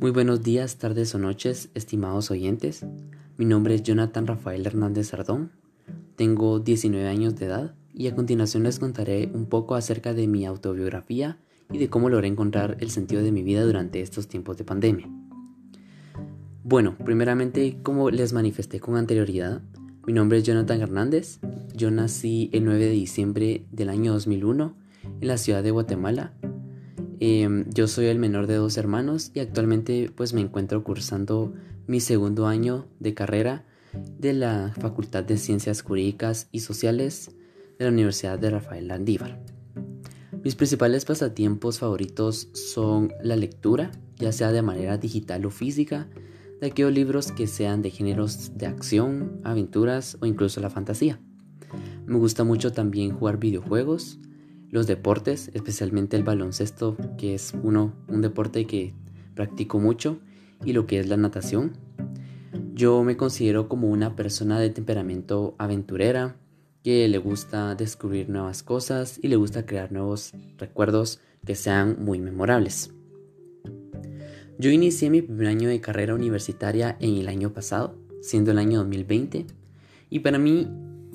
Muy buenos días, tardes o noches, estimados oyentes. Mi nombre es Jonathan Rafael Hernández Sardón. Tengo 19 años de edad y a continuación les contaré un poco acerca de mi autobiografía y de cómo logré encontrar el sentido de mi vida durante estos tiempos de pandemia. Bueno, primeramente, como les manifesté con anterioridad, mi nombre es Jonathan Hernández. Yo nací el 9 de diciembre del año 2001 en la ciudad de Guatemala, Em, yo soy el menor de dos hermanos y actualmente pues me encuentro cursando mi segundo año de carrera de la Facultad de Ciencias Jurídicas y Sociales de la Universidad de Rafael Landívar. Mis principales pasatiempos favoritos son la lectura, ya sea de manera digital o física, de aquellos libros que sean de géneros de acción, aventuras o incluso la fantasía. Me gusta mucho también jugar videojuegos, los deportes, especialmente el baloncesto, que es uno, un deporte que practico mucho, y lo que es la natación. Yo me considero como una persona de temperamento aventurera, que le gusta descubrir nuevas cosas y le gusta crear nuevos recuerdos que sean muy memorables. Yo inicié mi primer año de carrera universitaria en el año pasado, siendo el año 2020, y para mí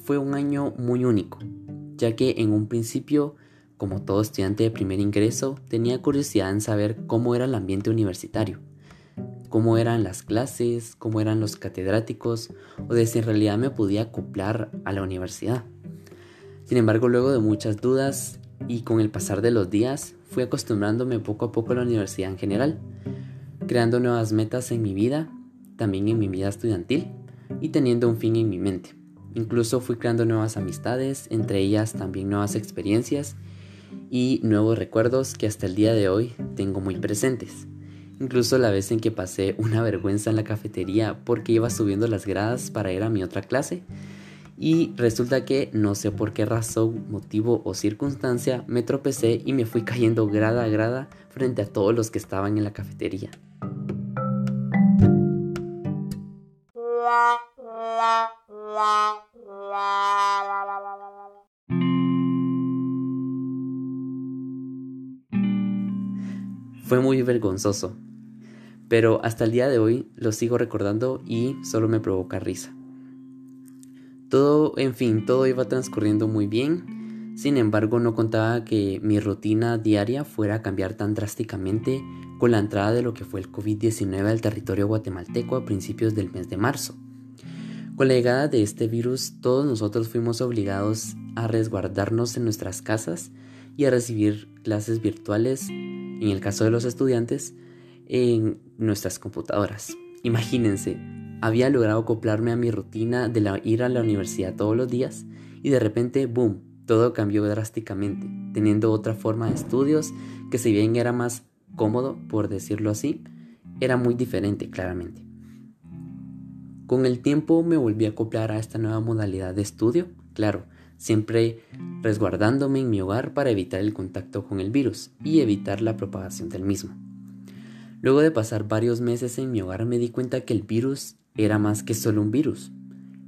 fue un año muy único, ya que en un principio como todo estudiante de primer ingreso, tenía curiosidad en saber cómo era el ambiente universitario, cómo eran las clases, cómo eran los catedráticos, o de si en realidad me podía acoplar a la universidad. Sin embargo, luego de muchas dudas y con el pasar de los días, fui acostumbrándome poco a poco a la universidad en general, creando nuevas metas en mi vida, también en mi vida estudiantil, y teniendo un fin en mi mente. Incluso fui creando nuevas amistades, entre ellas también nuevas experiencias y nuevos recuerdos que hasta el día de hoy tengo muy presentes. Incluso la vez en que pasé una vergüenza en la cafetería porque iba subiendo las gradas para ir a mi otra clase y resulta que no sé por qué razón, motivo o circunstancia me tropecé y me fui cayendo grada a grada frente a todos los que estaban en la cafetería. Fue muy vergonzoso, pero hasta el día de hoy lo sigo recordando y solo me provoca risa. Todo, en fin, todo iba transcurriendo muy bien, sin embargo no contaba que mi rutina diaria fuera a cambiar tan drásticamente con la entrada de lo que fue el COVID-19 al territorio guatemalteco a principios del mes de marzo. Con la llegada de este virus, todos nosotros fuimos obligados a resguardarnos en nuestras casas y a recibir clases virtuales en el caso de los estudiantes, en nuestras computadoras. Imagínense, había logrado acoplarme a mi rutina de ir a la universidad todos los días y de repente, boom, todo cambió drásticamente, teniendo otra forma de estudios que si bien era más cómodo, por decirlo así, era muy diferente claramente. Con el tiempo me volví a acoplar a esta nueva modalidad de estudio, claro, siempre resguardándome en mi hogar para evitar el contacto con el virus y evitar la propagación del mismo. Luego de pasar varios meses en mi hogar me di cuenta que el virus era más que solo un virus,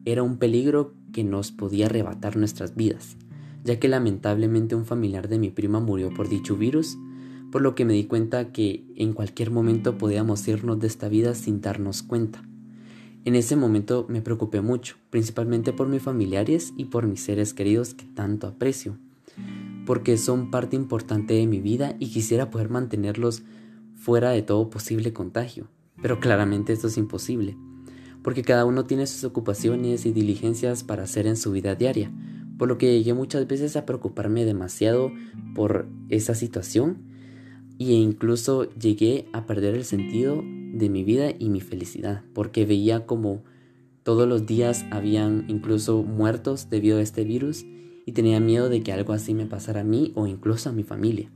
era un peligro que nos podía arrebatar nuestras vidas, ya que lamentablemente un familiar de mi prima murió por dicho virus, por lo que me di cuenta que en cualquier momento podíamos irnos de esta vida sin darnos cuenta. En ese momento me preocupé mucho, principalmente por mis familiares y por mis seres queridos que tanto aprecio, porque son parte importante de mi vida y quisiera poder mantenerlos fuera de todo posible contagio. Pero claramente esto es imposible, porque cada uno tiene sus ocupaciones y diligencias para hacer en su vida diaria, por lo que llegué muchas veces a preocuparme demasiado por esa situación e incluso llegué a perder el sentido de mi vida y mi felicidad, porque veía como todos los días habían incluso muertos debido a este virus y tenía miedo de que algo así me pasara a mí o incluso a mi familia.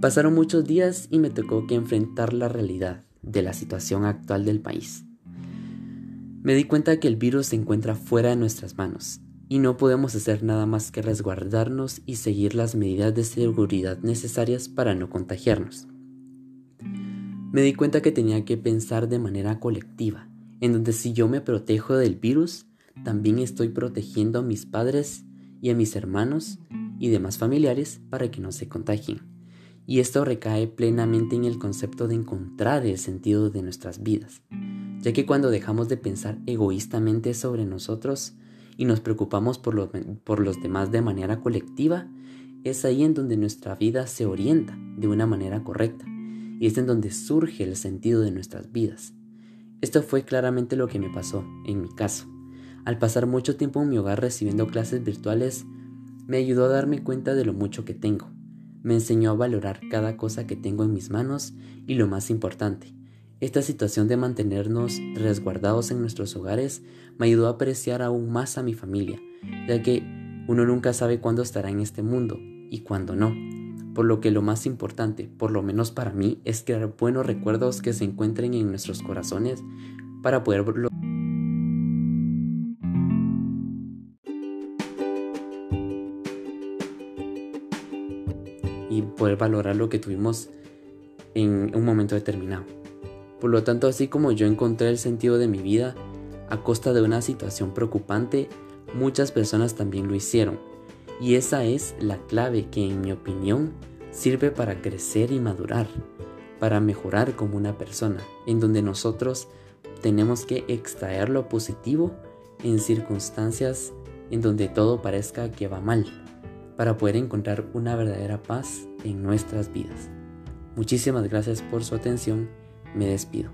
Pasaron muchos días y me tocó que enfrentar la realidad de la situación actual del país. Me di cuenta que el virus se encuentra fuera de nuestras manos y no podemos hacer nada más que resguardarnos y seguir las medidas de seguridad necesarias para no contagiarnos. Me di cuenta que tenía que pensar de manera colectiva, en donde si yo me protejo del virus, también estoy protegiendo a mis padres y a mis hermanos y demás familiares para que no se contagien. Y esto recae plenamente en el concepto de encontrar el sentido de nuestras vidas, ya que cuando dejamos de pensar egoístamente sobre nosotros y nos preocupamos por los, por los demás de manera colectiva, es ahí en donde nuestra vida se orienta de una manera correcta y es en donde surge el sentido de nuestras vidas. Esto fue claramente lo que me pasó en mi caso. Al pasar mucho tiempo en mi hogar recibiendo clases virtuales, me ayudó a darme cuenta de lo mucho que tengo. Me enseñó a valorar cada cosa que tengo en mis manos y lo más importante, esta situación de mantenernos resguardados en nuestros hogares me ayudó a apreciar aún más a mi familia, ya que uno nunca sabe cuándo estará en este mundo y cuándo no. Por lo que lo más importante, por lo menos para mí, es crear buenos recuerdos que se encuentren en nuestros corazones para poder y poder valorar lo que tuvimos en un momento determinado. Por lo tanto, así como yo encontré el sentido de mi vida a costa de una situación preocupante, muchas personas también lo hicieron. Y esa es la clave que, en mi opinión, sirve para crecer y madurar, para mejorar como una persona, en donde nosotros tenemos que extraer lo positivo en circunstancias en donde todo parezca que va mal, para poder encontrar una verdadera paz en nuestras vidas. Muchísimas gracias por su atención me despido.